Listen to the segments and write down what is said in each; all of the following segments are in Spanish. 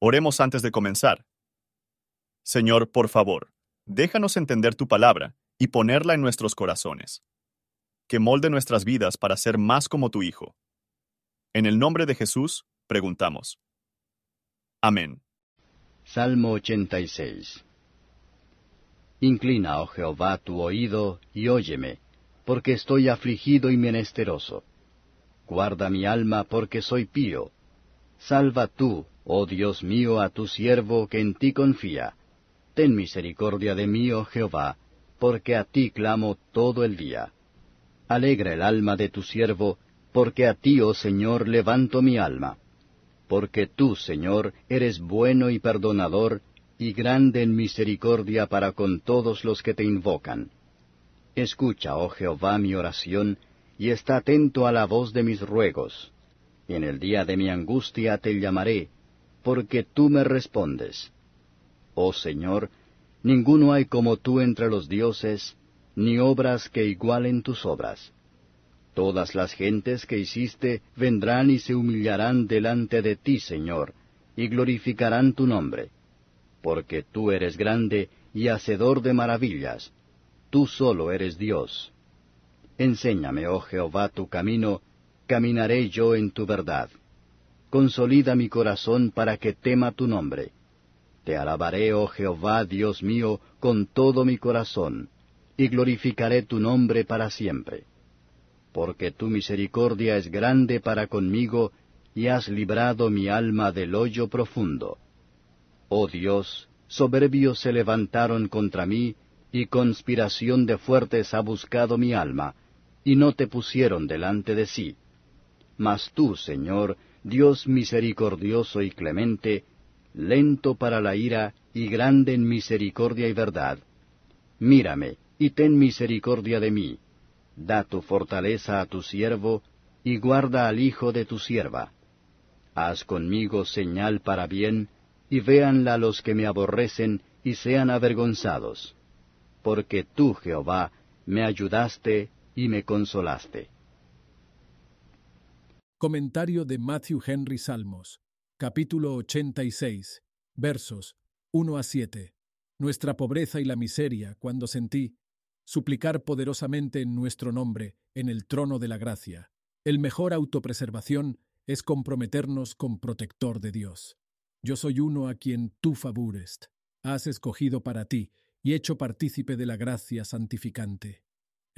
Oremos antes de comenzar. Señor, por favor, déjanos entender tu palabra y ponerla en nuestros corazones. Que molde nuestras vidas para ser más como tu Hijo. En el nombre de Jesús, preguntamos. Amén. Salmo 86 Inclina, oh Jehová, tu oído y óyeme, porque estoy afligido y menesteroso. Guarda mi alma, porque soy pío. Salva tú, oh Dios mío, a tu siervo que en ti confía. Ten misericordia de mí, oh Jehová, porque a ti clamo todo el día. Alegra el alma de tu siervo, porque a ti, oh Señor, levanto mi alma. Porque tú, Señor, eres bueno y perdonador, y grande en misericordia para con todos los que te invocan. Escucha, oh Jehová, mi oración, y está atento a la voz de mis ruegos. En el día de mi angustia te llamaré, porque tú me respondes. Oh Señor, ninguno hay como tú entre los dioses, ni obras que igualen tus obras. Todas las gentes que hiciste vendrán y se humillarán delante de ti, Señor, y glorificarán tu nombre porque tú eres grande y hacedor de maravillas, tú solo eres Dios. Enséñame, oh Jehová, tu camino, caminaré yo en tu verdad. Consolida mi corazón para que tema tu nombre. Te alabaré, oh Jehová, Dios mío, con todo mi corazón, y glorificaré tu nombre para siempre. Porque tu misericordia es grande para conmigo, y has librado mi alma del hoyo profundo. Oh Dios, soberbios se levantaron contra mí, y conspiración de fuertes ha buscado mi alma, y no te pusieron delante de sí. Mas tú, Señor, Dios misericordioso y clemente, lento para la ira y grande en misericordia y verdad, mírame y ten misericordia de mí. Da tu fortaleza a tu siervo, y guarda al hijo de tu sierva. Haz conmigo señal para bien, y véanla los que me aborrecen y sean avergonzados. Porque tú, Jehová, me ayudaste y me consolaste. Comentario de Matthew Henry Salmos, capítulo 86, versos 1 a 7. Nuestra pobreza y la miseria, cuando sentí, suplicar poderosamente en nuestro nombre, en el trono de la gracia. El mejor autopreservación es comprometernos con protector de Dios. Yo soy uno a quien tú favorest, has escogido para ti y hecho partícipe de la gracia santificante.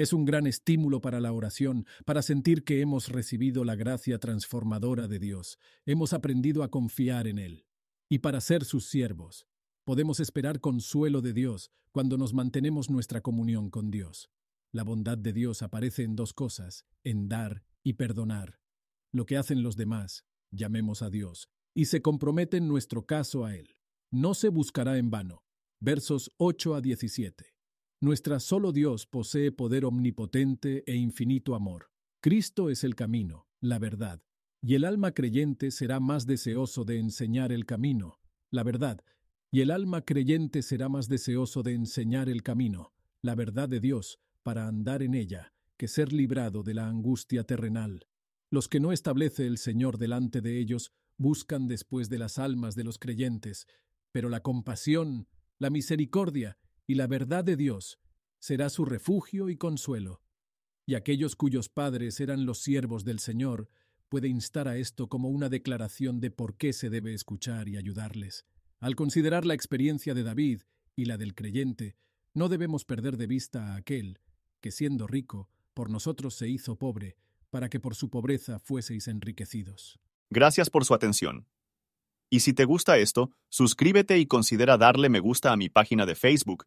Es un gran estímulo para la oración, para sentir que hemos recibido la gracia transformadora de Dios, hemos aprendido a confiar en Él. Y para ser sus siervos, podemos esperar consuelo de Dios cuando nos mantenemos nuestra comunión con Dios. La bondad de Dios aparece en dos cosas, en dar y perdonar. Lo que hacen los demás, llamemos a Dios, y se compromete en nuestro caso a Él. No se buscará en vano. Versos 8 a 17. Nuestra solo Dios posee poder omnipotente e infinito amor. Cristo es el camino, la verdad, y el alma creyente será más deseoso de enseñar el camino, la verdad, y el alma creyente será más deseoso de enseñar el camino, la verdad de Dios, para andar en ella, que ser librado de la angustia terrenal. Los que no establece el Señor delante de ellos buscan después de las almas de los creyentes, pero la compasión, la misericordia y la verdad de Dios será su refugio y consuelo. Y aquellos cuyos padres eran los siervos del Señor, puede instar a esto como una declaración de por qué se debe escuchar y ayudarles. Al considerar la experiencia de David y la del creyente, no debemos perder de vista a aquel que, siendo rico, por nosotros se hizo pobre, para que por su pobreza fueseis enriquecidos. Gracias por su atención. Y si te gusta esto, suscríbete y considera darle me gusta a mi página de Facebook